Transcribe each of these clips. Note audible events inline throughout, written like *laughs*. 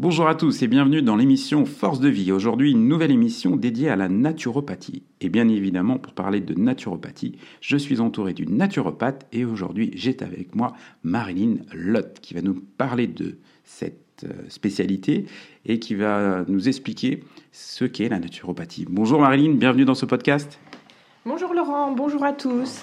Bonjour à tous et bienvenue dans l'émission Force de vie. Aujourd'hui, une nouvelle émission dédiée à la naturopathie. Et bien évidemment, pour parler de naturopathie, je suis entouré d'une naturopathe et aujourd'hui, j'ai avec moi Marilyn Lott qui va nous parler de cette euh, spécialité et qui va nous expliquer ce qu'est la naturopathie. Bonjour Marilyn, bienvenue dans ce podcast. Bonjour Laurent, bonjour à tous.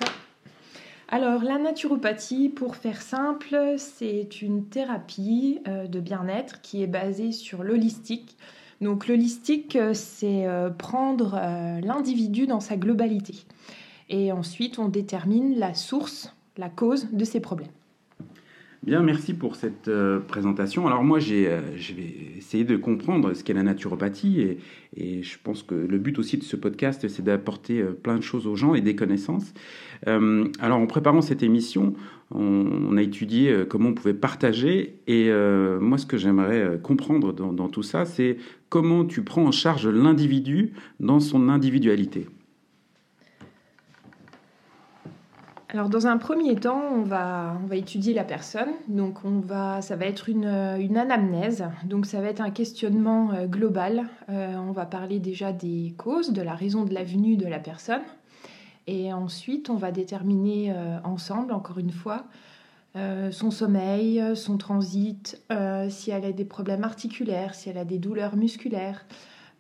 Alors, la naturopathie, pour faire simple, c'est une thérapie euh, de bien-être qui est basée sur l'holistique. Donc, l'holistique, euh, c'est euh, prendre l'individu dans sa globalité. Et ensuite, on détermine la source, la cause de ses problèmes. Bien, merci pour cette euh, présentation. Alors moi, j'ai, euh, je vais essayer de comprendre ce qu'est la naturopathie et, je pense que le but aussi de ce podcast, c'est d'apporter euh, plein de choses aux gens et des connaissances. alors en préparant cette émission, on, a étudié comment on pouvait partager et moi, ce que j'aimerais comprendre dans tout ça, c'est comment tu prends en charge l'individu dans son individualité. Alors dans un premier temps, on va, étudier la personne. Donc on va, ça va être une, une anamnèse. Donc ça va être un questionnement euh, global. Euh, on va parler déjà des causes, de la raison de la venue de la personne. Et ensuite, on va déterminer euh, ensemble, encore une fois, son sommeil, son transit, si elle a des problèmes articulaires, si elle a des douleurs musculaires.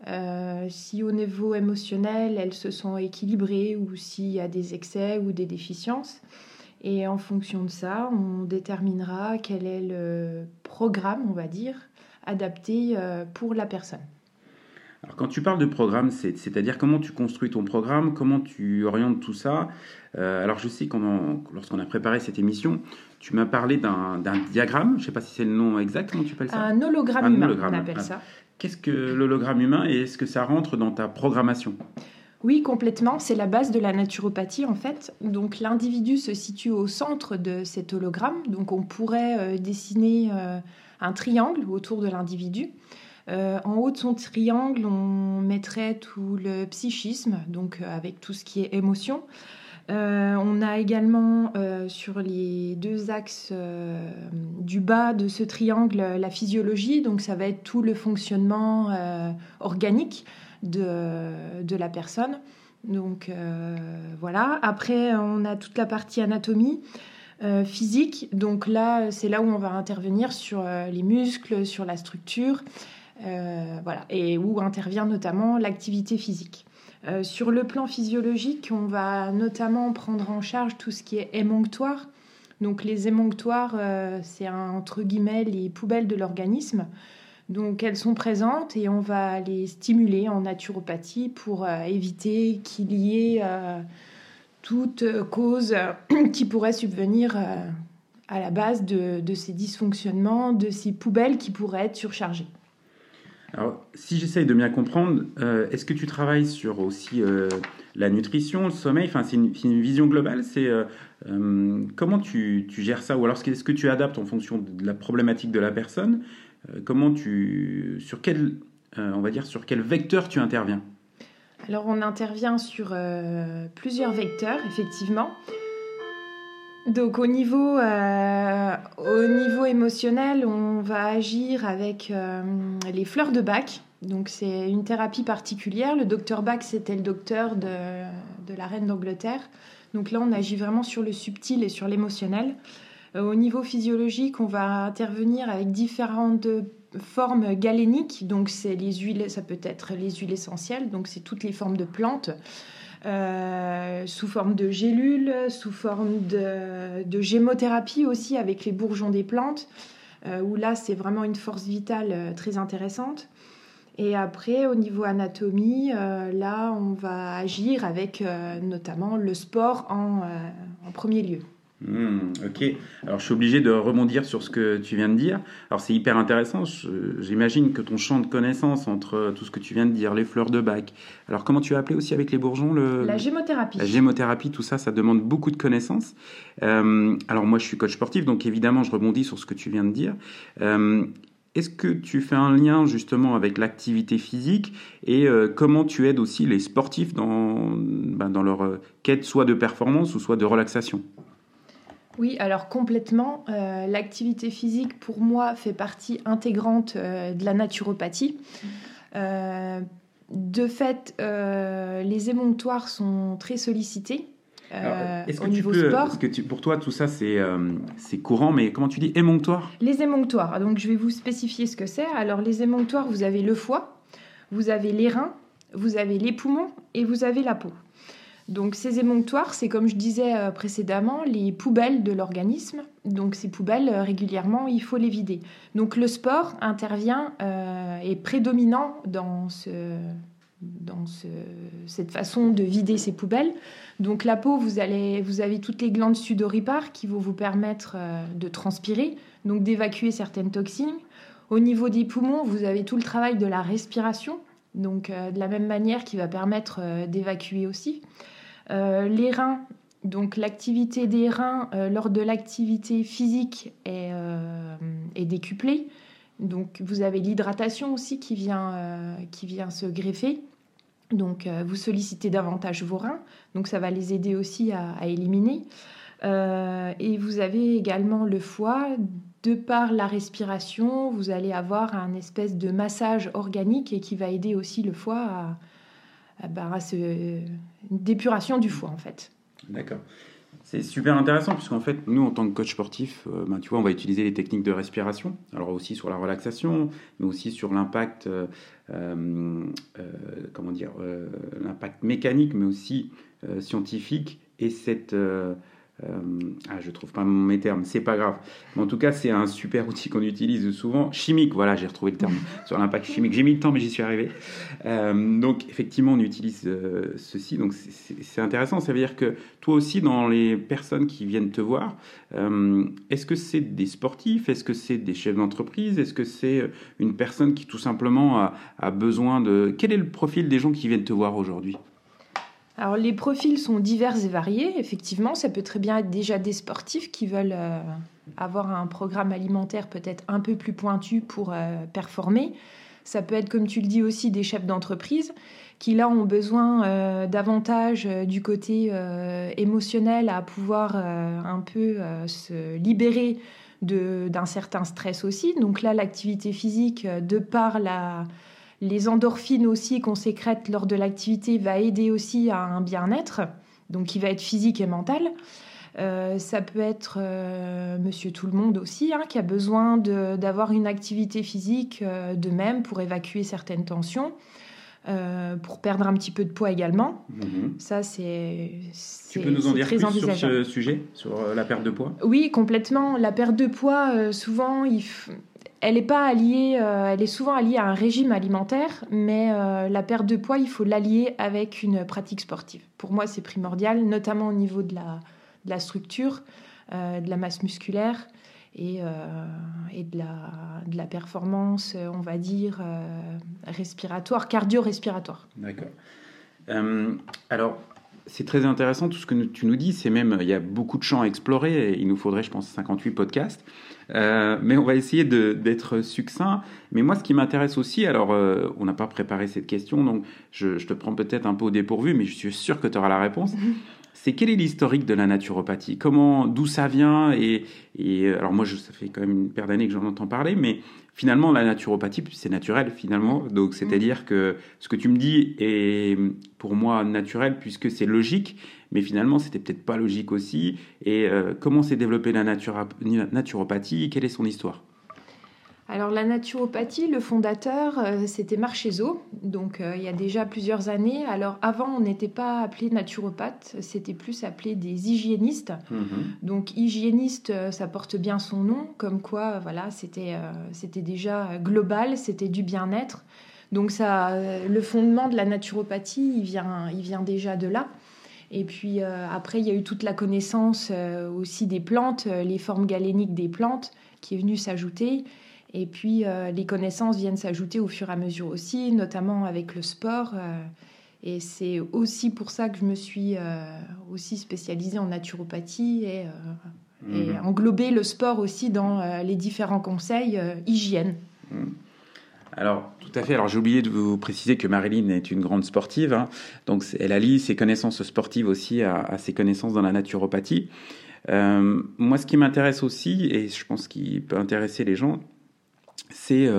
Euh, si au niveau émotionnel, elles se sont équilibrées ou s'il y a des excès ou des déficiences. Et en fonction de ça, on déterminera quel est le programme, on va dire, adapté euh, pour la personne. Alors quand tu parles de programme, c'est-à-dire comment tu construis ton programme, comment tu orientes tout ça. Euh, alors je sais qu'on lorsqu'on a préparé cette émission, tu m'as parlé d'un diagramme, je ne sais pas si c'est le nom exact, comment tu appelles ça? Un hologramme humain, on appelle ça. Qu'est-ce que l'hologramme humain et est-ce que ça rentre dans ta programmation? Oui, complètement. C'est la base de la naturopathie en fait. Donc l'individu se situe au centre de cet hologramme. Donc on pourrait euh, dessiner euh, un triangle autour de l'individu. Euh, en haut de son triangle, on mettrait tout le psychisme, donc avec tout ce qui est émotion. Euh, on a également euh, sur les deux axes euh, du bas de ce triangle la physiologie, donc ça va être tout le fonctionnement organique de, la personne. Donc voilà. Après, on a toute la partie anatomie. physique, donc là c'est là où on va intervenir sur les muscles, sur la structure, voilà, et où intervient notamment l'activité physique. Euh, sur le plan physiologique, on va notamment prendre en charge tout ce qui est émonctoire. Donc les émonctoires, euh, c'est entre guillemets les poubelles de l'organisme. Donc elles sont présentes et on va les stimuler en naturopathie pour euh, éviter qu'il y ait toute cause *coughs* qui pourrait subvenir à la base de ces dysfonctionnements, de ces poubelles qui pourraient être surchargées. Alors, si j'essaye de bien comprendre, euh, est-ce que tu travailles sur aussi euh, la nutrition, le sommeil? Enfin, c'est une, vision globale. C'est euh, comment tu, gères ça? Ou alors, est-ce que tu adaptes en fonction de la problématique de la personne Comment tu, sur quel, on va dire, sur quel vecteur tu interviens? Alors, on intervient sur plusieurs vecteurs, effectivement. Donc au niveau, euh, au niveau émotionnel, on va agir avec euh, les fleurs de Bach. Donc c'est une thérapie particulière. Le docteur Bach, c'était le docteur de, de la reine d'Angleterre. Donc là, on agit vraiment sur le subtil et sur l'émotionnel. Euh, au niveau physiologique, on va intervenir avec différentes formes galéniques. Donc c'est les huiles, ça peut être les huiles essentielles. Donc c'est toutes les formes de plantes. Euh, sous forme de gélules, sous forme de, gémothérapie aussi avec les bourgeons des plantes, euh, où là c'est vraiment une force vitale euh, très intéressante. Et après, au niveau anatomie, là on va agir avec notamment le sport en premier lieu. Hmm, ok, alors je suis obligé de rebondir sur ce que tu viens de dire. Alors c'est hyper intéressant, j'imagine que ton champ de connaissances entre tout ce que tu viens de dire, les fleurs de bac, alors comment tu as appelé aussi avec les bourgeons le... La gémothérapie. La gémothérapie, tout ça, ça demande beaucoup de connaissances. Euh, alors moi je suis coach sportif, donc évidemment je rebondis sur ce que tu viens de dire. Euh, est-ce que tu fais un lien justement avec l'activité physique et euh, comment tu aides aussi les sportifs dans, ben, dans leur quête soit de performance ou soit de relaxation? Oui, alors complètement. Euh, l'activité physique, pour moi, fait partie intégrante euh, de la naturopathie. Euh, de fait, les émonctoires sont très sollicités. au niveau sport. Parce que pour toi, tout ça, c'est courant, mais comment tu dis émonctoire? Les émonctoires. Donc, je vais vous spécifier ce que c'est. Alors, les émonctoires, vous avez le foie, vous avez les reins, vous avez les poumons et vous avez la peau. Donc ces émonctoires, c'est comme je disais euh, précédemment, les poubelles de l'organisme. Donc ces poubelles, euh, régulièrement, il faut les vider. Donc le sport intervient euh, et prédominant dans, cette façon de vider ces poubelles. Donc la peau, vous, vous avez toutes les glandes sudoripares qui vont vous permettre de transpirer, donc d'évacuer certaines toxines. Au niveau des poumons, vous avez tout le travail de la respiration, donc de la même manière qui va permettre d'évacuer aussi. Euh, les reins, donc l'activité des reins euh, lors de l'activité physique est, euh, est, décuplée. Donc vous avez l'hydratation aussi qui vient, qui vient se greffer. Donc vous sollicitez davantage vos reins, donc ça va les aider aussi à, éliminer. et vous avez également le foie. De par la respiration, vous allez avoir un espèce de massage organique et qui va aider aussi le foie à, bah, une d'épuration du foie en fait. D'accord. C'est super intéressant puisqu'en fait, nous, en tant que coach sportif, euh, ben, tu vois, on va utiliser les techniques de respiration, alors aussi sur la relaxation, mais aussi sur l'impact, euh, euh, comment dire, l'impact mécanique, mais aussi scientifique et cette euh, ah, je trouve pas mes termes, c'est pas grave. Mais en tout cas, c'est un super outil qu'on utilise souvent. Chimique, voilà, j'ai retrouvé le terme *laughs* sur l'impact chimique. J'ai mis le temps, mais j'y suis arrivé. Euh, donc, effectivement, on utilise euh, ceci. Donc, c'est intéressant. Ça veut dire que toi aussi, dans les personnes qui viennent te voir, est-ce que c'est des sportifs? Est-ce que c'est des chefs d'entreprise? Est-ce que c'est une personne qui, tout simplement, a, a besoin de. Quel est le profil des gens qui viennent te voir aujourd'hui? Alors les profils sont divers et variés, effectivement, ça peut très bien être déjà des sportifs qui veulent euh, avoir un programme alimentaire peut-être un peu plus pointu pour euh, performer. Ça peut être, comme tu le dis aussi, des chefs d'entreprise qui là ont besoin euh, davantage du côté émotionnel à pouvoir un peu se libérer d'un certain stress aussi. Donc là, l'activité physique, de par la les endorphines aussi qu'on sécrète lors de l'activité va aider aussi à un bien-être, donc qui va être physique et mental. Euh, ça peut être euh, monsieur tout le monde aussi, hein, qui a besoin d'avoir une activité physique euh, de même pour évacuer certaines tensions, pour perdre un petit peu de poids également. Mhm. Ça, c'est. Tu peux nous en dire plus sur ce sujet, sur la perte de poids? Oui, complètement. La perte de poids, souvent, il elle est pas alliée, euh, elle est souvent alliée à un régime alimentaire, mais euh, la perte de poids, il faut l'allier avec une pratique sportive. Pour moi, c'est primordial, notamment au niveau de la, structure, euh, de la masse musculaire et, et de, la, de, la, performance, on va dire, respiratoire, cardio-respiratoire. D'accord. alors, c'est très intéressant tout ce que tu nous dis. C'est même, il y a beaucoup de champs à explorer. Il nous faudrait, je pense, 58 podcasts. Euh, mais on va essayer d'être succinct. Mais moi, ce qui m'intéresse aussi, alors, euh, on n'a pas préparé cette question, donc je, je te prends peut-être un peu au dépourvu, mais je suis sûr que tu auras la réponse. C'est quel est l'historique de la naturopathie? Comment, d'où ça vient? Et, et, alors moi, je, ça fait quand même une paire d'années que j'en entends parler, mais finalement, la naturopathie, c'est naturel finalement. Donc, c'est-à-dire que ce que tu me dis est pour moi naturel puisque c'est logique, mais finalement, c'était peut-être pas logique aussi. Et euh, comment s'est développée la naturopathie? Quelle est son histoire? Alors la naturopathie, le fondateur, euh, c'était Marcheseau, donc euh, il y a déjà plusieurs années. Alors avant, on n'était pas appelé naturopathe, c'était plus appelé des hygiénistes. Mhm. Donc hygiéniste, euh, ça porte bien son nom, comme quoi, voilà, c'était c'était déjà global, c'était du bien-être. Donc ça, le fondement de la naturopathie, il vient, il vient déjà de là. Et puis après, il y a eu toute la connaissance aussi des plantes, les formes galéniques des plantes qui est venue s'ajouter. Et puis les connaissances viennent s'ajouter au fur et à mesure aussi, notamment avec le sport. Et c'est aussi pour ça que je me suis aussi spécialisée en naturopathie et et englober le sport aussi dans euh, les différents conseils euh, hygiène. Mhm. Alors, tout à fait. Alors, j'ai oublié de vous préciser que Marilyn est une grande sportive. Hein. Donc, elle allie ses connaissances sportives aussi à, ses connaissances dans la naturopathie. Euh, moi, ce qui m'intéresse aussi, et je pense qu'il peut intéresser les gens, c'est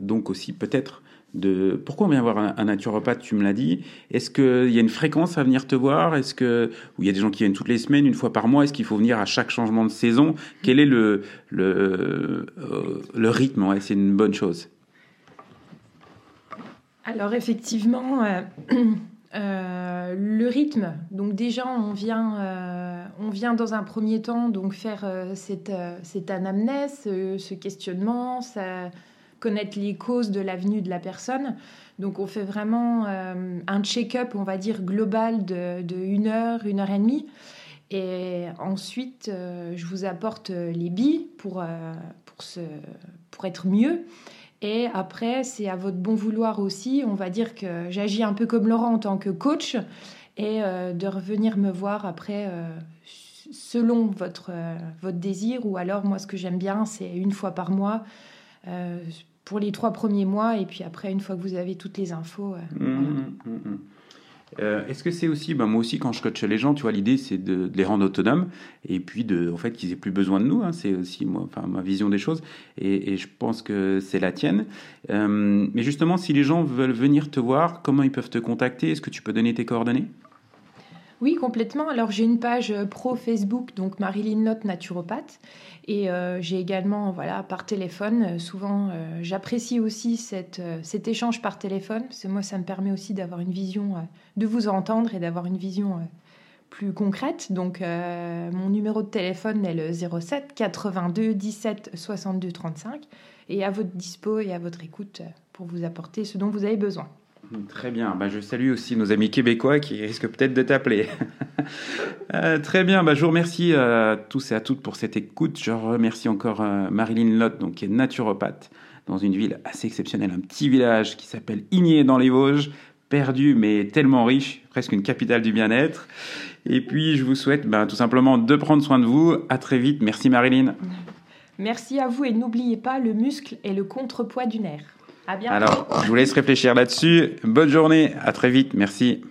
donc aussi peut-être de pourquoi on vient voir un, naturopathe, tu me l'as dit. Est-ce qu'il y a une fréquence à venir te voir? Est-ce que il y a des gens qui viennent toutes les semaines, une fois par mois Est-ce qu'il faut venir à chaque changement de saison? Quel est le le, euh, rythme? Ouais, C'est une bonne chose. Alors effectivement, euh, *clears throat* euh, le rythme. Donc déjà, on vient, on vient dans un premier temps donc faire cette, cette anamnèse, ce questionnement, ça connaître les causes de l'avenue de la personne. Donc on fait vraiment euh, un check-up, on va dire, global de, de, une heure, une heure et demie. Et ensuite, euh, je vous apporte les billes pour, euh, pour, pour être mieux. Et après, c'est à votre bon vouloir aussi. On va dire que j'agis un peu comme Laurent en tant que coach et de revenir me voir après selon votre, votre désir. Ou alors, moi, ce que j'aime bien, c'est une fois par mois pour les trois premiers mois, et puis après, une fois que vous avez toutes les infos. Euh, mmh, mmh, mmh, euh, Est-ce que c'est aussi, ben moi aussi quand je coach les gens, tu vois, l'idée c'est de, les rendre autonomes et puis de, en fait, qu'ils aient plus besoin de nous. Hein, c'est aussi enfin, ma vision des choses et, je pense que c'est la tienne. Euh, mais justement, si les gens veulent venir te voir, comment ils peuvent te contacter? Est-ce que tu peux donner tes coordonnées? Oui, complètement. Alors j'ai une page euh, pro Facebook, donc Marilyn Note naturopathe, et euh, j'ai également, voilà, par téléphone. Euh, souvent, j'apprécie aussi cet échange par téléphone, parce que moi, ça me permet aussi d'avoir une vision, de vous entendre et d'avoir une vision plus concrète. Donc mon numéro de téléphone est le 07 82 17 62 35, et à votre dispo et à votre écoute pour vous apporter ce dont vous avez besoin. Très bien. Bah, je salue aussi nos amis québécois qui risquent peut-être de t'appeler. *laughs* Euh, très bien. Bah, je vous remercie à tous et à toutes pour cette écoute. Je remercie encore euh, Marilyn Lott, donc, qui est naturopathe dans une ville assez exceptionnelle, un petit village qui s'appelle Igné dans les Vosges, perdu mais tellement riche, presque une capitale du bien-être. Et puis, je vous souhaite bah, tout simplement de prendre soin de vous. À très vite. Merci Marilyn. Merci à vous et n'oubliez pas, le muscle est le contrepoids du nerf. Alors, je vous laisse réfléchir là-dessus. Bonne journée, à très vite, merci.